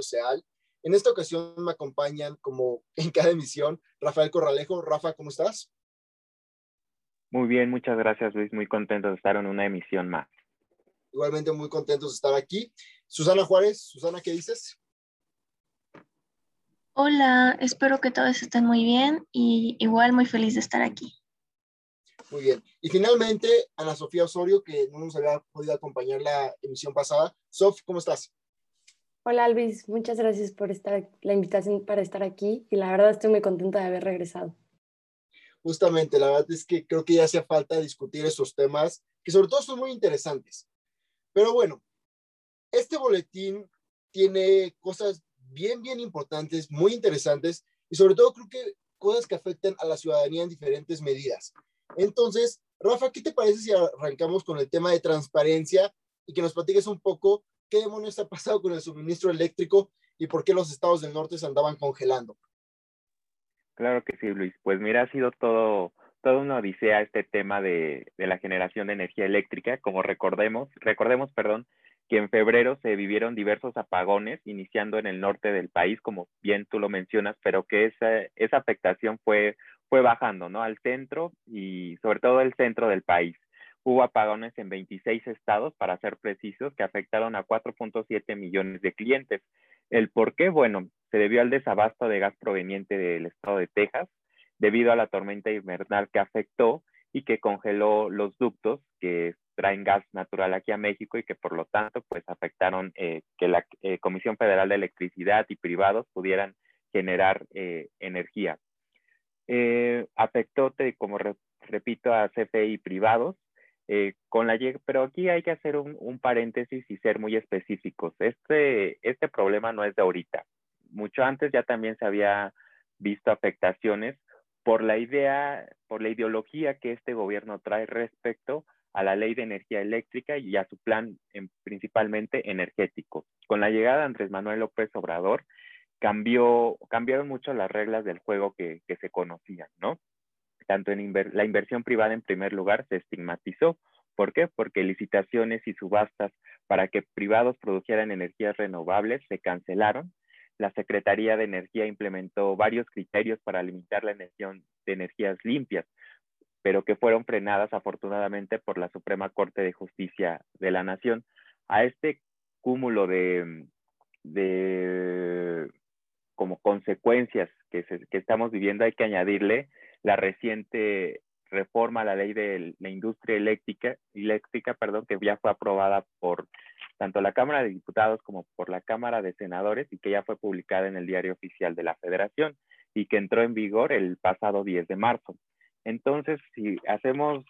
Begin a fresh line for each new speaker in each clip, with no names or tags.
Radio Seal. En esta ocasión me acompañan, como en cada emisión, Rafael Corralejo. Rafa, ¿cómo estás?
Muy bien, muchas gracias Luis. Muy contento de estar en una emisión más.
Igualmente muy contentos de estar aquí. Susana Juárez, Susana, ¿qué dices?
Hola, espero que todos estén muy bien y igual muy feliz de estar aquí.
Muy bien. Y finalmente, Ana Sofía Osorio, que no nos había podido acompañar la emisión pasada. Sof, ¿cómo estás?
Hola, Luis. Muchas gracias por estar, la invitación para estar aquí y la verdad estoy muy contenta de haber regresado.
Justamente, la verdad es que creo que ya hacía falta discutir esos temas que sobre todo son muy interesantes. Pero bueno, este boletín tiene cosas bien, bien importantes, muy interesantes y sobre todo creo que cosas que afectan a la ciudadanía en diferentes medidas. Entonces, Rafa, ¿qué te parece si arrancamos con el tema de transparencia y que nos platiques un poco qué demonios ha pasado con el suministro eléctrico y por qué los estados del norte se andaban congelando?
Claro que sí, Luis. Pues mira, ha sido todo, toda una odisea este tema de, de la generación de energía eléctrica. Como recordemos, recordemos, perdón, que en febrero se vivieron diversos apagones, iniciando en el norte del país, como bien tú lo mencionas, pero que esa, esa afectación fue, fue bajando, ¿no? Al centro y sobre todo el centro del país. Hubo apagones en 26 estados, para ser precisos, que afectaron a 4.7 millones de clientes. ¿El por qué? Bueno, se debió al desabasto de gas proveniente del estado de Texas, debido a la tormenta invernal que afectó y que congeló los ductos que traen gas natural aquí a México y que por lo tanto pues afectaron eh, que la eh, Comisión Federal de Electricidad y privados pudieran generar eh, energía. afectó, como repito, a CFE y privados, con la, pero aquí hay que hacer un, paréntesis y ser muy específicos. Este, este problema no es de ahorita. Mucho antes ya también se había visto afectaciones por la idea, por la ideología que este gobierno trae respecto a la ley de energía eléctrica y a su plan principalmente energético. Con la llegada de Andrés Manuel López Obrador, cambió, cambiaron mucho las reglas del juego que, se conocían, ¿no? Tanto en la inversión privada en primer lugar se estigmatizó. ¿Por qué? Porque licitaciones y subastas para que privados produjeran energías renovables se cancelaron. La Secretaría de Energía implementó varios criterios para limitar la emisión de energías limpias, pero que fueron frenadas afortunadamente por la Suprema Corte de Justicia de la Nación. A este cúmulo de, de como consecuencias que, que estamos viviendo hay que añadirle la reciente reforma a la ley de la industria eléctrica, eléctrica perdón, que ya fue aprobada por tanto la Cámara de Diputados como por la Cámara de Senadores y que ya fue publicada en el Diario Oficial de la Federación y que entró en vigor el pasado 10 de marzo. Entonces, si hacemos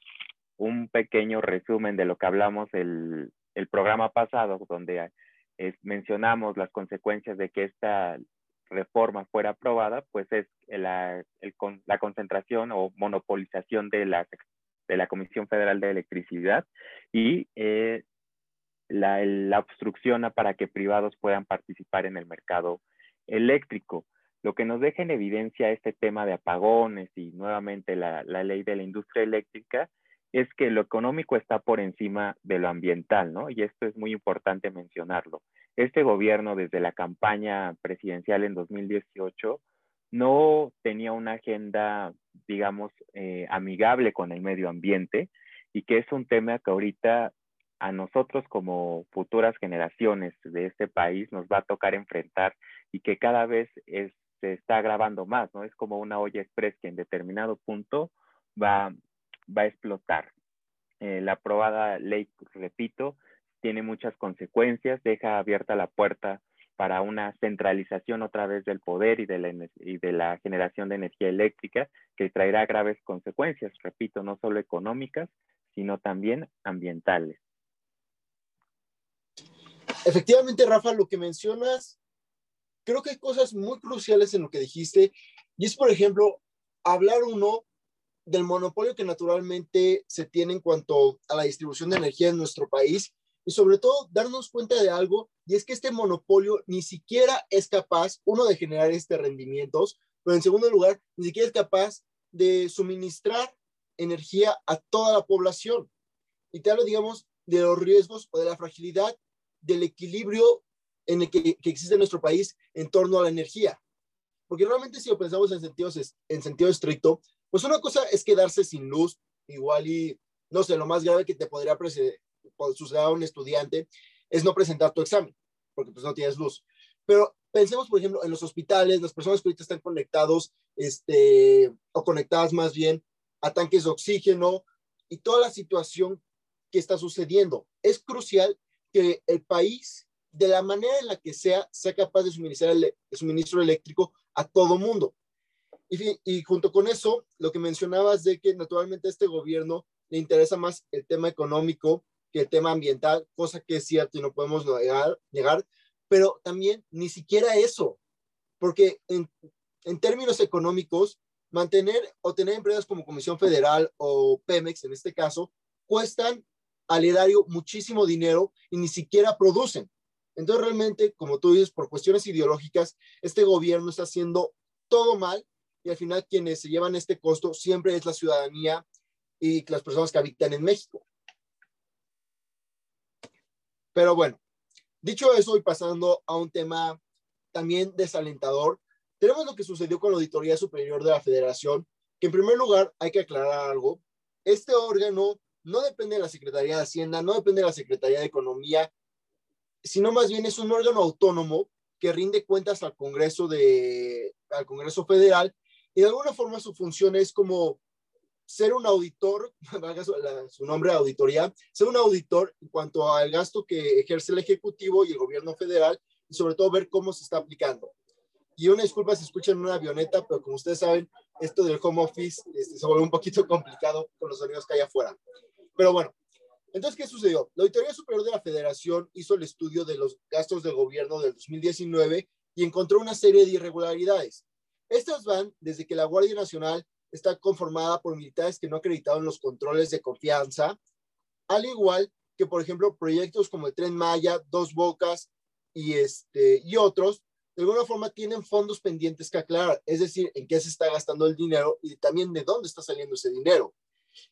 un pequeño resumen de lo que hablamos el, el programa pasado, donde mencionamos las consecuencias de que esta reforma fuera aprobada, pues es la, el, la concentración o monopolización de la, de la Comisión Federal de Electricidad y eh, la, la obstrucción para que privados puedan participar en el mercado eléctrico. Lo que nos deja en evidencia este tema de apagones y nuevamente la, ley de la industria eléctrica es que lo económico está por encima de lo ambiental, ¿no? Y esto es muy importante mencionarlo. Este gobierno desde la campaña presidencial en 2018 no tenía una agenda, digamos, eh, amigable con el medio ambiente y que es un tema que ahorita a nosotros como futuras generaciones de este país nos va a tocar enfrentar y que cada vez se está agravando más, ¿no? Es como una olla express que en determinado punto va, va a explotar. Eh, la aprobada ley, repito, tiene muchas consecuencias, deja abierta la puerta para una centralización otra vez del poder y de, la, y de la generación de energía eléctrica que traerá graves consecuencias, repito, no solo económicas, sino también ambientales.
Efectivamente, Rafa, lo que mencionas creo que hay cosas muy cruciales en lo que dijiste, y es, por ejemplo, hablar uno del monopolio que naturalmente se tiene en cuanto a la distribución de energía en nuestro país, y sobre todo darnos cuenta de algo, y es que este monopolio ni siquiera es capaz, uno, de generar este rendimientos, pero en segundo lugar, ni siquiera es capaz de suministrar energía a toda la población. Y te hablo, digamos, de los riesgos o de la fragilidad del equilibrio en el que, existe en nuestro país en torno a la energía. Porque realmente si lo pensamos en sentido, en sentido estricto, pues una cosa es quedarse sin luz, igual y, no sé, lo más grave que te podría suceder a un estudiante es no presentar tu examen, porque pues no tienes luz. Pero pensemos, por ejemplo, en los hospitales, las personas que ahorita están conectados, este, o conectadas más bien a tanques de oxígeno y toda la situación que está sucediendo. Es crucial que el país, de la manera en la que sea, sea capaz de suministrar el, suministro eléctrico a todo mundo. Y, y, junto con eso, lo que mencionabas de que naturalmente a este gobierno le interesa más el tema económico que el tema ambiental, cosa que es cierto y no podemos negar, negar pero también ni siquiera eso, porque en, en términos económicos, mantener o tener empresas como Comisión Federal o Pemex, en este caso, cuestan al erario muchísimo dinero y ni siquiera producen. Entonces, realmente, como tú dices, por cuestiones ideológicas, este gobierno está haciendo todo mal y al final quienes se llevan este costo siempre es la ciudadanía y las personas que habitan en México. Pero bueno, dicho eso y pasando a un tema también desalentador, tenemos lo que sucedió con la Auditoría Superior de la Federación, que en primer lugar hay que aclarar algo. Este órgano no depende de la Secretaría de Hacienda, no depende de la Secretaría de Economía, sino más bien es un órgano autónomo que rinde cuentas al Congreso, de, al Congreso Federal y de alguna forma su función es como ser un auditor, su, nombre auditoría, ser un auditor en cuanto al gasto que ejerce el Ejecutivo y el gobierno federal y sobre todo ver cómo se está aplicando. Y una disculpa si escuchan una avioneta, pero como ustedes saben, esto del home office este, se vuelve un poquito complicado con los sonidos que hay afuera. Pero bueno, entonces, ¿qué sucedió? La Auditoría Superior de la Federación hizo el estudio de los gastos del gobierno del 2019 y encontró una serie de irregularidades. Estas van desde que la Guardia Nacional está conformada por militares que no acreditaron los controles de confianza, al igual que, por ejemplo, proyectos como el Tren Maya, Dos Bocas y, este, y otros de alguna forma tienen fondos pendientes que aclarar, es decir, en qué se está gastando el dinero y también de dónde está saliendo ese dinero.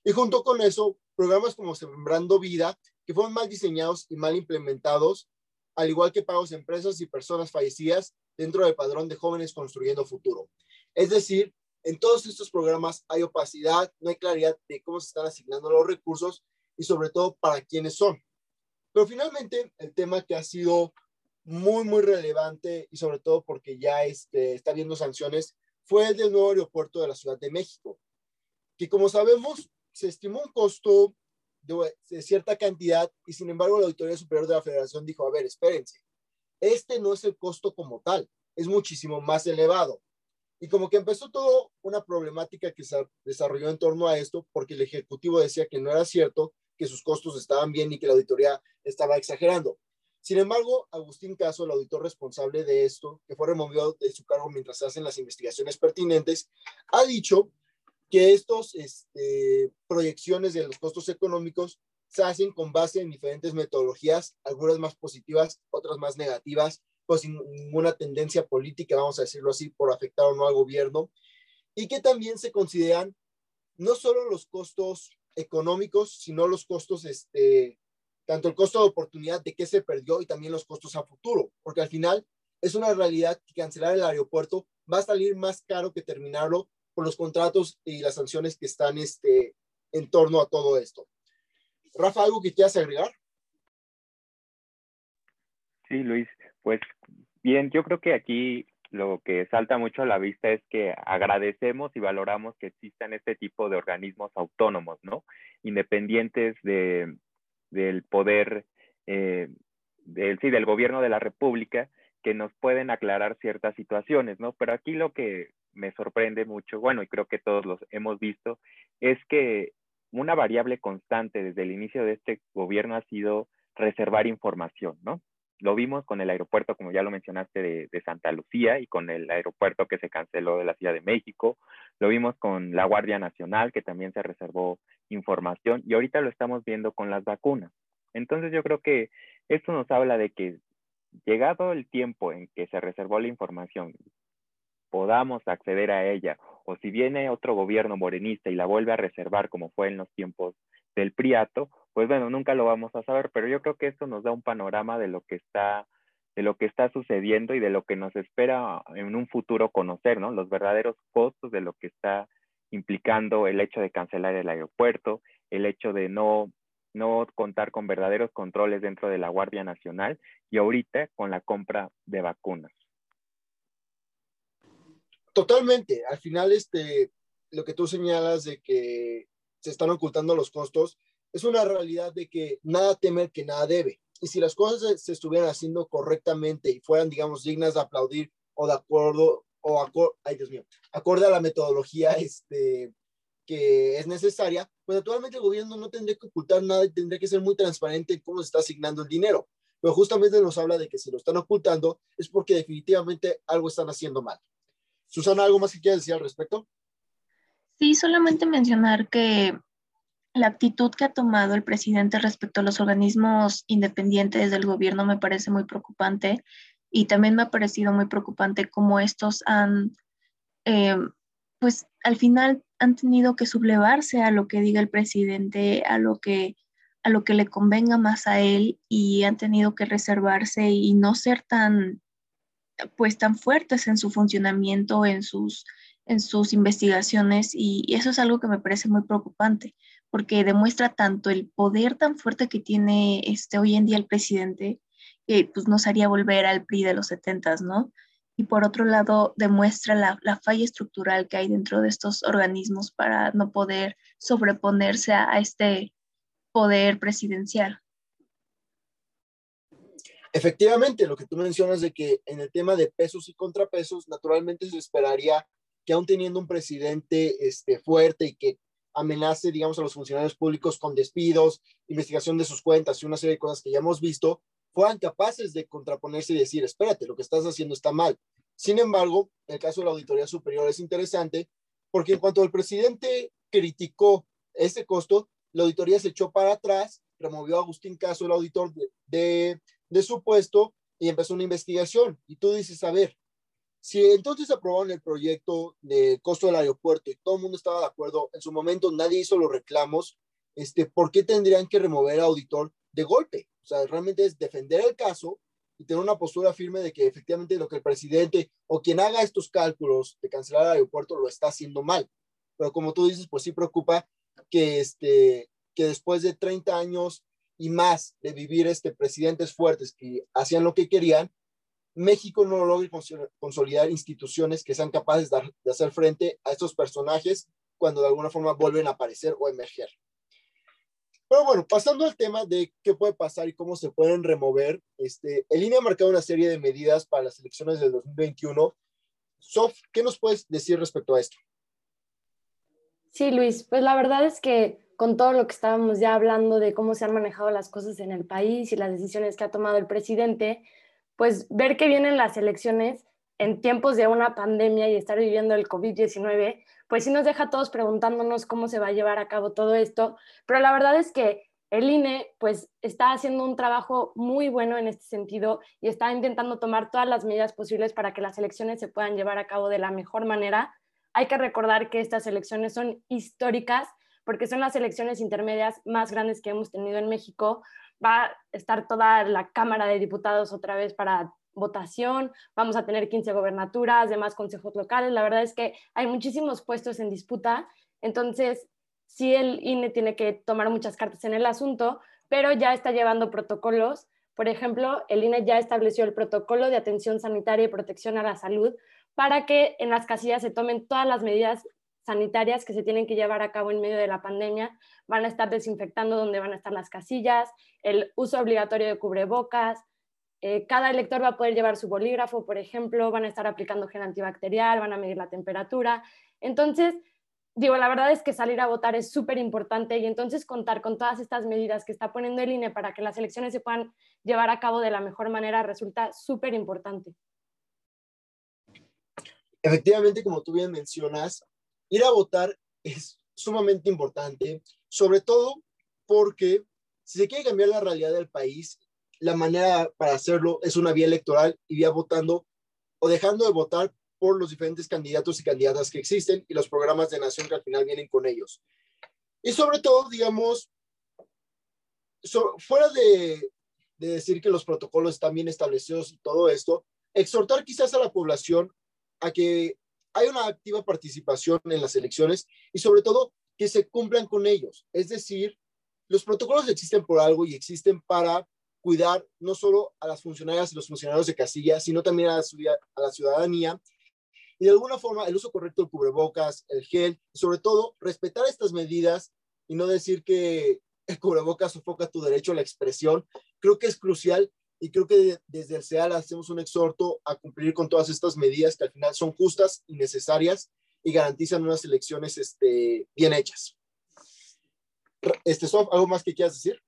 Y junto con eso, programas como Sembrando Vida, que fueron mal diseñados y mal implementados, al igual que pagos de empresas y personas fallecidas dentro del padrón de jóvenes construyendo futuro. Es decir, en todos estos programas hay opacidad, no hay claridad de cómo se están asignando los recursos y sobre todo para quiénes son. Pero finalmente, el tema que ha sido muy, muy relevante y sobre todo porque ya este, está viendo sanciones, fue el del nuevo aeropuerto de la Ciudad de México, que como sabemos se estimó un costo de, de cierta cantidad y sin embargo la Auditoría Superior de la Federación dijo, a ver, espérense, este no es el costo como tal, es muchísimo más elevado. Y como que empezó todo una problemática que se desarrolló en torno a esto, porque el Ejecutivo decía que no era cierto, que sus costos estaban bien y que la auditoría estaba exagerando. Sin embargo, Agustín Caso, el auditor responsable de esto, que fue removido de su cargo mientras se hacen las investigaciones pertinentes, ha dicho que estas este, proyecciones de los costos económicos se hacen con base en diferentes metodologías, algunas más positivas, otras más negativas, pues sin ninguna tendencia política, vamos a decirlo así, por afectar o no al gobierno, y que también se consideran no solo los costos económicos, sino los costos este, tanto el costo de oportunidad de qué se perdió y también los costos a futuro, porque al final es una realidad que cancelar el aeropuerto va a salir más caro que terminarlo por los contratos y las sanciones que están este, en torno a todo esto. Rafa, ¿algo que quieras agregar?
Sí, Luis, pues bien, yo creo que aquí lo que salta mucho a la vista es que agradecemos y valoramos que existan este tipo de organismos autónomos, ¿no? Independientes de, del poder, eh, del, sí, del gobierno de la República, que nos pueden aclarar ciertas situaciones, ¿no? Pero aquí lo que me sorprende mucho, bueno, y creo que todos los hemos visto, es que una variable constante desde el inicio de este gobierno ha sido reservar información, ¿no? Lo vimos con el aeropuerto, como ya lo mencionaste, de, Santa Lucía y con el aeropuerto que se canceló de la Ciudad de México. Lo vimos con la Guardia Nacional, que también se reservó información. Y ahorita lo estamos viendo con las vacunas. Entonces yo creo que esto nos habla de que llegado el tiempo en que se reservó la información, podamos acceder a ella, o si viene otro gobierno morenista y la vuelve a reservar como fue en los tiempos del Priato, pues bueno, nunca lo vamos a saber, pero yo creo que esto nos da un panorama de lo que está de lo que está sucediendo y de lo que nos espera en un futuro conocer, ¿no? Los verdaderos costos de lo que está implicando el hecho de cancelar el aeropuerto, el hecho de no, no contar con verdaderos controles dentro de la Guardia Nacional y ahorita con la compra de vacunas.
Totalmente. Al final, este, lo que tú señalas de que se están ocultando los costos, es una realidad de que nada teme que nada debe. Y si las cosas se, estuvieran haciendo correctamente y fueran, digamos, dignas de aplaudir o de acuerdo, o acor ay, Dios mío, acorde a la metodología este, que es necesaria, pues naturalmente el gobierno no tendría que ocultar nada y tendría que ser muy transparente en cómo se está asignando el dinero. Pero justamente nos habla de que si lo están ocultando es porque definitivamente algo están haciendo mal. Susana, ¿algo más que quieras decir al respecto?
Sí, solamente mencionar que la actitud que ha tomado el presidente respecto a los organismos independientes del gobierno me parece muy preocupante y también me ha parecido muy preocupante cómo estos han, eh, pues al final han tenido que sublevarse a lo que diga el presidente, a lo que a lo que le convenga más a él y han tenido que reservarse y no ser tan pues tan fuertes en su funcionamiento, en sus en sus investigaciones y, eso es algo que me parece muy preocupante porque demuestra tanto el poder tan fuerte que tiene este, hoy en día el presidente que pues, nos haría volver al PRI de los 70, ¿no? Y por otro lado, demuestra la, la, falla estructural que hay dentro de estos organismos para no poder sobreponerse a, a este poder presidencial.
Efectivamente, lo que tú mencionas de que en el tema de pesos y contrapesos, naturalmente se esperaría que aún teniendo un presidente este, fuerte y que amenace, digamos, a los funcionarios públicos con despidos, investigación de sus cuentas y una serie de cosas que ya hemos visto, fueran capaces de contraponerse y decir, espérate, lo que estás haciendo está mal. Sin embargo, el caso de la Auditoría Superior es interesante porque en cuanto el presidente criticó ese costo, la auditoría se echó para atrás, removió a Agustín Caso, el auditor, de, de, de su puesto y empezó una investigación. Y tú dices, a ver, si entonces aprobaron el proyecto de costo del aeropuerto y todo el mundo estaba de acuerdo, en su momento nadie hizo los reclamos, este, ¿por qué tendrían que remover al auditor de golpe? O sea, realmente es defender el caso y tener una postura firme de que efectivamente lo que el presidente o quien haga estos cálculos de cancelar el aeropuerto lo está haciendo mal. Pero como tú dices, pues sí preocupa que, este, que después de 30 años y más de vivir este, presidentes fuertes que hacían lo que querían, México no logre consolidar instituciones que sean capaces de hacer frente a estos personajes cuando de alguna forma vuelven a aparecer o emerger. Pero bueno, pasando al tema de qué puede pasar y cómo se pueden remover, este, el INE ha marcado una serie de medidas para las elecciones del 2021. Sof, ¿qué nos puedes decir respecto a esto?
Sí, Luis, pues la verdad es que con todo lo que estábamos ya hablando de cómo se han manejado las cosas en el país y las decisiones que ha tomado el presidente, pues ver que vienen las elecciones en tiempos de una pandemia y estar viviendo el COVID-19, pues sí nos deja a todos preguntándonos cómo se va a llevar a cabo todo esto, pero la verdad es que el INE pues está haciendo un trabajo muy bueno en este sentido y está intentando tomar todas las medidas posibles para que las elecciones se puedan llevar a cabo de la mejor manera. Hay que recordar que estas elecciones son históricas porque son las elecciones intermedias más grandes que hemos tenido en México, va a estar toda la Cámara de Diputados otra vez para votación, vamos a tener 15 gobernaturas, demás consejos locales, la verdad es que hay muchísimos puestos en disputa, entonces sí el INE tiene que tomar muchas cartas en el asunto, pero ya está llevando protocolos. Por ejemplo, el INE ya estableció el protocolo de atención sanitaria y protección a la salud para que en las casillas se tomen todas las medidas sanitarias que se tienen que llevar a cabo en medio de la pandemia. Van a estar desinfectando donde van a estar las casillas, el uso obligatorio de cubrebocas. Eh, cada elector va a poder llevar su bolígrafo, por ejemplo, van a estar aplicando gel antibacterial, van a medir la temperatura. Entonces, digo, la verdad es que salir a votar es súper importante y entonces contar con todas estas medidas que está poniendo el INE para que las elecciones se puedan llevar a cabo de la mejor manera resulta súper importante.
Efectivamente, como tú bien mencionas, ir a votar es sumamente importante, sobre todo porque si se quiere cambiar la realidad del país, la manera para hacerlo es una vía electoral y vía votando o dejando de votar por los diferentes candidatos y candidatas que existen y los programas de nación que al final vienen con ellos. Y sobre todo, digamos, fuera de, de decir que los protocolos están bien establecidos y todo esto, exhortar quizás a la población a que haya una activa participación en las elecciones y sobre todo que se cumplan con ellos. Es decir, los protocolos existen por algo y existen para cuidar no solo a las funcionarias y los funcionarios de casilla, sino también a la, ciudadanía y de alguna forma el uso correcto del cubrebocas, el gel, sobre todo respetar estas medidas y no decir que el cubrebocas sofoca tu derecho a la expresión, creo que es crucial y creo que desde el CEAL hacemos un exhorto a cumplir con todas estas medidas que al final son justas y necesarias y garantizan unas elecciones este, bien hechas. Este, Sof, ¿algo más que quieras decir?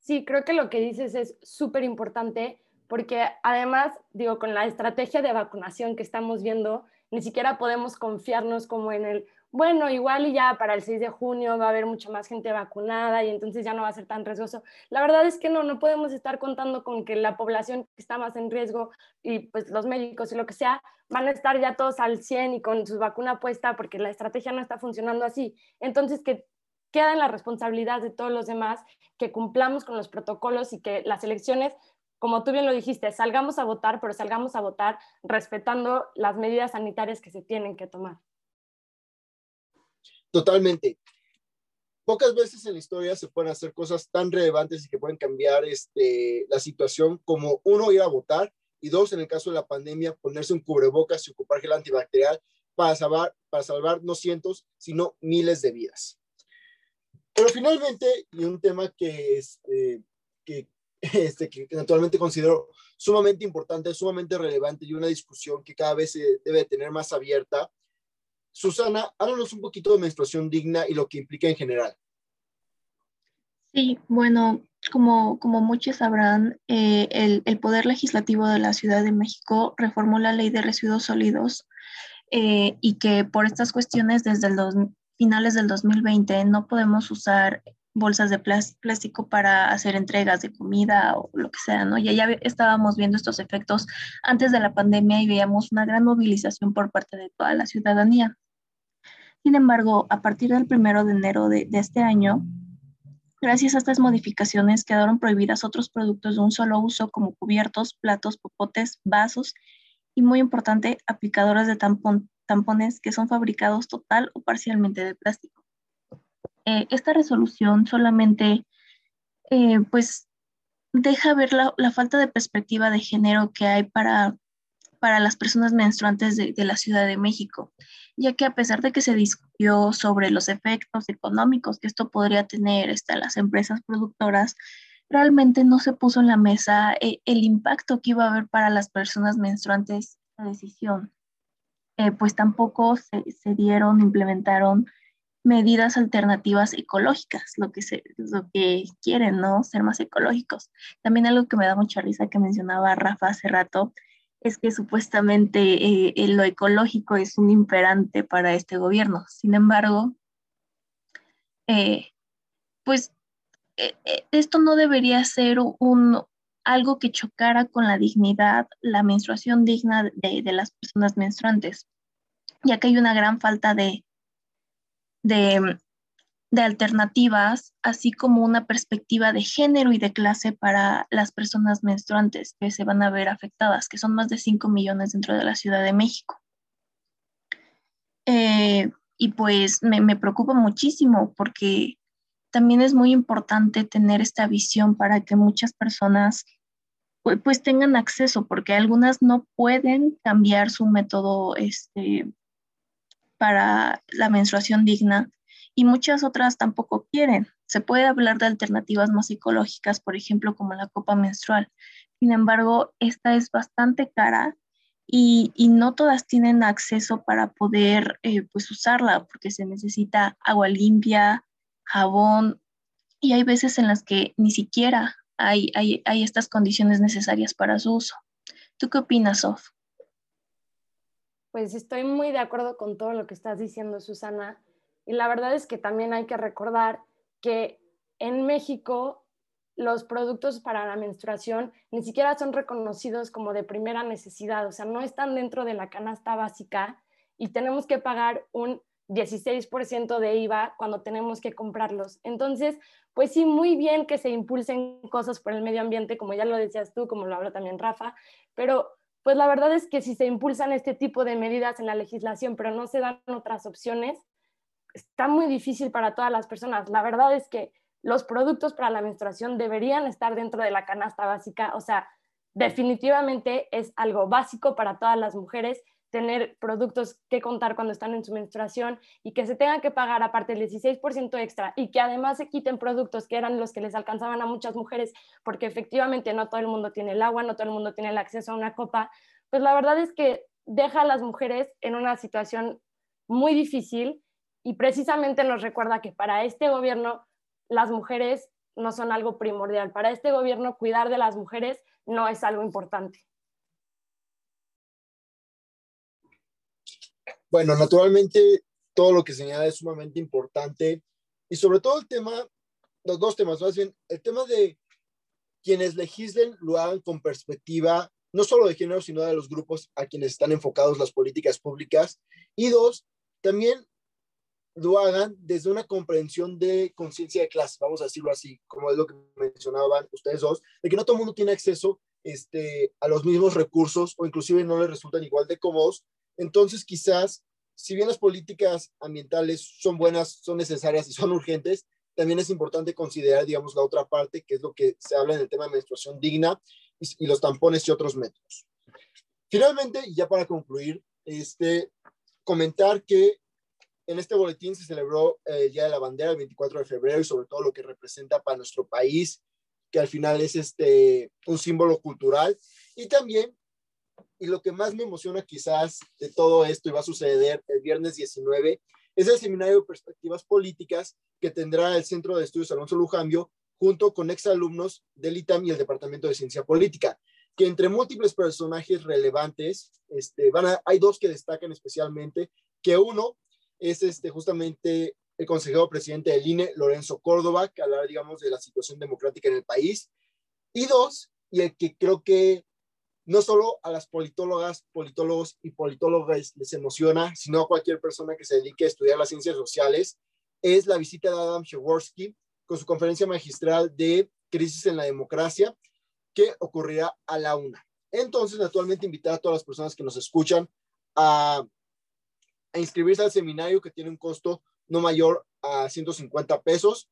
Sí, creo que lo que dices es súper importante porque además, digo, con la estrategia de vacunación que estamos viendo, ni siquiera podemos confiarnos como en el, bueno, igual y ya para el 6 de junio va a haber mucha más gente vacunada y entonces ya no va a ser tan riesgoso. La verdad es que no, no podemos estar contando con que la población que está más en riesgo y pues los médicos y lo que sea van a estar ya todos al 100 y con su vacuna puesta porque la estrategia no está funcionando así. Entonces, que queda en la responsabilidad de todos los demás que cumplamos con los protocolos y que las elecciones como tú bien lo dijiste, salgamos a votar, pero salgamos a votar respetando las medidas sanitarias que se tienen que tomar.
Totalmente. Pocas veces en la historia se pueden hacer cosas tan relevantes y que pueden cambiar este, la situación como uno ir a votar y dos, en el caso de la pandemia, ponerse un cubrebocas y ocupar gel antibacterial para salvar, para salvar no cientos, sino miles de vidas. Pero finalmente, y un tema que, este, que este, que naturalmente considero sumamente importante, sumamente relevante y una discusión que cada vez se debe tener más abierta. Susana, háblanos un poquito de menstruación digna y lo que implica en general.
Sí, bueno, como, como muchos sabrán, eh, el, el, Poder Legislativo de la Ciudad de México reformó la ley de residuos sólidos eh, y que por estas cuestiones desde los finales del 2020 no podemos usar bolsas de plástico para hacer entregas de comida o lo que sea, ¿no? Ya, ya estábamos viendo estos efectos antes de la pandemia y veíamos una gran movilización por parte de toda la ciudadanía. Sin embargo, a partir del primero de enero de, este año, gracias a estas modificaciones quedaron prohibidas otros productos de un solo uso como cubiertos, platos, popotes, vasos y muy importante, aplicadores de tampones que son fabricados total o parcialmente de plástico. Eh, esta resolución solamente eh, pues deja ver la, falta de perspectiva de género que hay para, para las personas menstruantes de, la Ciudad de México, ya que a pesar de que se discutió sobre los efectos económicos que esto podría tener este, a las empresas productoras, realmente no se puso en la mesa eh, el impacto que iba a haber para las personas menstruantes la decisión. pues tampoco se, se dieron, implementaron medidas alternativas ecológicas, lo que, se, lo que quieren, ¿no? Ser más ecológicos. También algo que me da mucha risa que mencionaba Rafa hace rato es que supuestamente eh, lo ecológico es un imperante para este gobierno. Sin embargo, eh, pues eh, esto no debería ser un, algo que chocara con la dignidad, la menstruación digna de, de las personas menstruantes, ya que hay una gran falta de, de, alternativas, así como una perspectiva de género y de clase para las personas menstruantes que se van a ver afectadas, que son más de 5 millones dentro de la Ciudad de México. Eh, y pues me, preocupa muchísimo porque también es muy importante tener esta visión para que muchas personas pues tengan acceso, porque algunas no pueden cambiar su método este, para la menstruación digna y muchas otras tampoco quieren. Se puede hablar de alternativas más ecológicas, por ejemplo, como la copa menstrual. Sin embargo, esta es bastante cara y, no todas tienen acceso para poder eh, pues usarla porque se necesita agua limpia, jabón y hay veces en las que ni siquiera hay, hay, hay estas condiciones necesarias para su uso. ¿Tú qué opinas, Sof?
Pues estoy muy de acuerdo con todo lo que estás diciendo, Susana. Y la verdad es que también hay que recordar que en México los productos para la menstruación ni siquiera son reconocidos como de primera necesidad, o sea, no están dentro de la canasta básica y tenemos que pagar un 16% de IVA cuando tenemos que comprarlos. Entonces, pues sí, muy bien que se impulsen cosas por el medio ambiente, como ya lo decías tú, como lo habló también Rafa, pero pues la verdad es que si se impulsan este tipo de medidas en la legislación, pero no se dan otras opciones, está muy difícil para todas las personas. La verdad es que los productos para la menstruación deberían estar dentro de la canasta básica, o sea, definitivamente es algo básico para todas las mujeres tener productos que contar cuando están en su menstruación y que se tengan que pagar aparte el 16% extra y que además se quiten productos que eran los que les alcanzaban a muchas mujeres porque efectivamente no todo el mundo tiene el agua, no todo el mundo tiene el acceso a una copa, pues la verdad es que deja a las mujeres en una situación muy difícil y precisamente nos recuerda que para este gobierno las mujeres no son algo primordial. Para este gobierno cuidar de las mujeres no es algo importante.
Bueno, naturalmente todo lo que señala es sumamente importante y sobre todo el tema, los dos temas, más bien, el tema de quienes legislen lo hagan con perspectiva no solo de género, sino de los grupos a quienes están enfocados las políticas públicas. Y dos, también lo hagan desde una comprensión de conciencia de clase, vamos a decirlo así, como es lo que mencionaban ustedes dos, de que no todo el mundo tiene acceso este, a los mismos recursos o inclusive no les resultan igual de cómodos. Entonces, quizás, si bien las políticas ambientales son buenas, son necesarias y son urgentes, también es importante considerar, digamos, la otra parte, que es lo que se habla en el tema de menstruación digna y, y los tampones y otros métodos. Finalmente, ya para concluir, este, comentar que en este boletín se celebró eh, el Día de la Bandera el 24 de febrero y sobre todo lo que representa para nuestro país, que al final es este, un símbolo cultural. Y también, y lo que más me emociona quizás de todo esto y va a suceder el viernes 19, es el seminario de perspectivas políticas que tendrá el Centro de Estudios Alonso Lujambio junto con exalumnos del ITAM y el Departamento de Ciencia Política, que entre múltiples personajes relevantes, este, van a, hay dos que destacan especialmente, que uno es este, justamente el consejero presidente del INE, Lorenzo Córdoba, que hablará, digamos, de la situación democrática en el país. Y dos, y el que creo que no solo a las politólogas, politólogos y politólogas les emociona, sino a cualquier persona que se dedique a estudiar las ciencias sociales, es la visita de Adam Przeworski con su conferencia magistral de Crisis en la Democracia, que ocurrirá a la una. Entonces, naturalmente, invitar a todas las personas que nos escuchan a a inscribirse al seminario que tiene un costo no mayor a 150 pesos.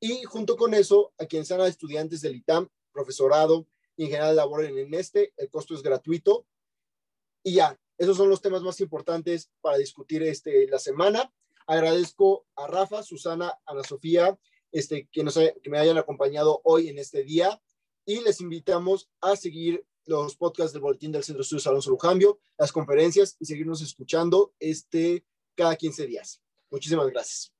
Y junto con eso, a quienes sean estudiantes del ITAM, profesorado y en general laboren en este, el costo es gratuito. Y ya, esos son los temas más importantes para discutir este, la semana. Agradezco a Rafa, Susana, Ana Sofía, este, que, nos, que me hayan acompañado hoy en este día y les invitamos a seguir los podcasts del Boletín del Centro de Estudios Alonso Lujambio, las conferencias y seguirnos escuchando este cada 15 días. Muchísimas gracias.